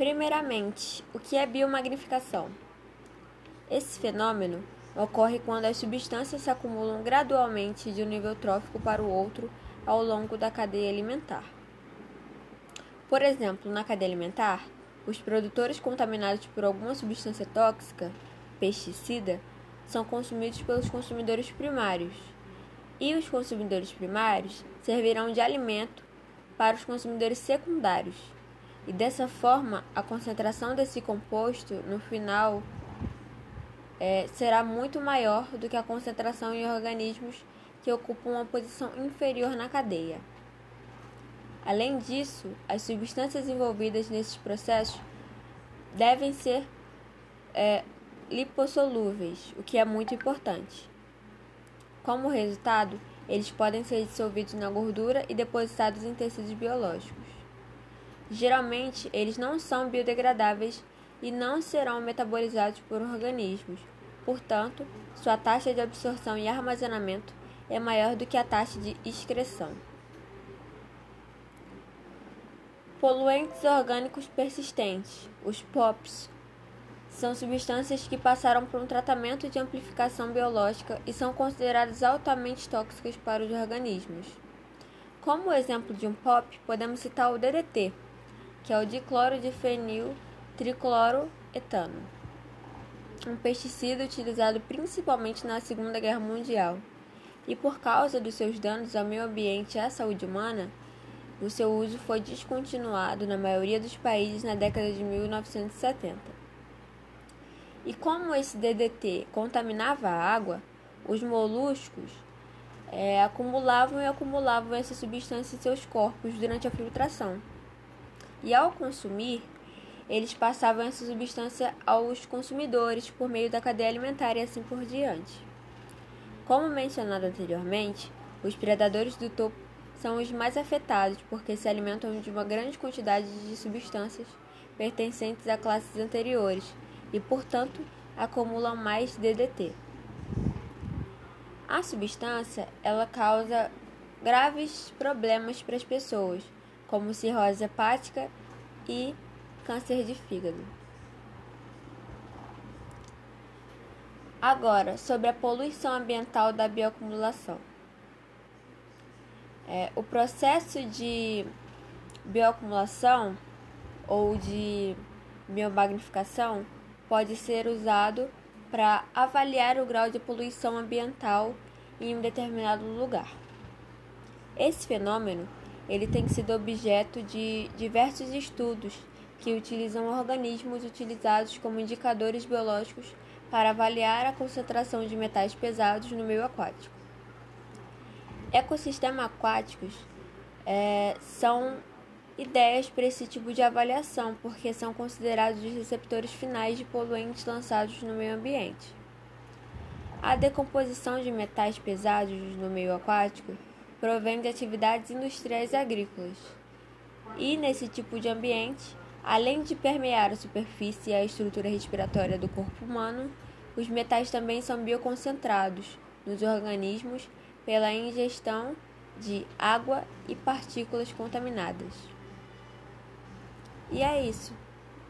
Primeiramente, o que é biomagnificação? Esse fenômeno ocorre quando as substâncias se acumulam gradualmente de um nível trófico para o outro ao longo da cadeia alimentar. Por exemplo, na cadeia alimentar, os produtores contaminados por alguma substância tóxica, pesticida, são consumidos pelos consumidores primários, e os consumidores primários servirão de alimento para os consumidores secundários e dessa forma a concentração desse composto no final é, será muito maior do que a concentração em organismos que ocupam uma posição inferior na cadeia. Além disso, as substâncias envolvidas nesses processos devem ser é, lipossolúveis, o que é muito importante. Como resultado, eles podem ser dissolvidos na gordura e depositados em tecidos biológicos. Geralmente, eles não são biodegradáveis e não serão metabolizados por organismos. Portanto, sua taxa de absorção e armazenamento é maior do que a taxa de excreção. Poluentes orgânicos persistentes, os POPs, são substâncias que passaram por um tratamento de amplificação biológica e são consideradas altamente tóxicas para os organismos. Como exemplo de um POP, podemos citar o DDT, que é o dicloro de fenil tricloroetano, um pesticida utilizado principalmente na Segunda Guerra Mundial. E por causa dos seus danos ao meio ambiente e à saúde humana, o seu uso foi descontinuado na maioria dos países na década de 1970. E como esse DDT contaminava a água, os moluscos é, acumulavam e acumulavam essa substância em seus corpos durante a filtração e ao consumir, eles passavam essa substância aos consumidores por meio da cadeia alimentar e assim por diante. Como mencionado anteriormente, os predadores do topo são os mais afetados porque se alimentam de uma grande quantidade de substâncias pertencentes a classes anteriores e, portanto, acumulam mais DDT. A substância ela causa graves problemas para as pessoas como cirrose hepática e câncer de fígado. Agora, sobre a poluição ambiental da bioacumulação. É, o processo de bioacumulação ou de biomagnificação pode ser usado para avaliar o grau de poluição ambiental em um determinado lugar. Esse fenômeno ele tem sido objeto de diversos estudos que utilizam organismos utilizados como indicadores biológicos para avaliar a concentração de metais pesados no meio aquático. Ecossistemas aquáticos é, são ideias para esse tipo de avaliação, porque são considerados os receptores finais de poluentes lançados no meio ambiente. A decomposição de metais pesados no meio aquático provém de atividades industriais e agrícolas. E nesse tipo de ambiente, além de permear a superfície e a estrutura respiratória do corpo humano, os metais também são bioconcentrados nos organismos pela ingestão de água e partículas contaminadas. E é isso.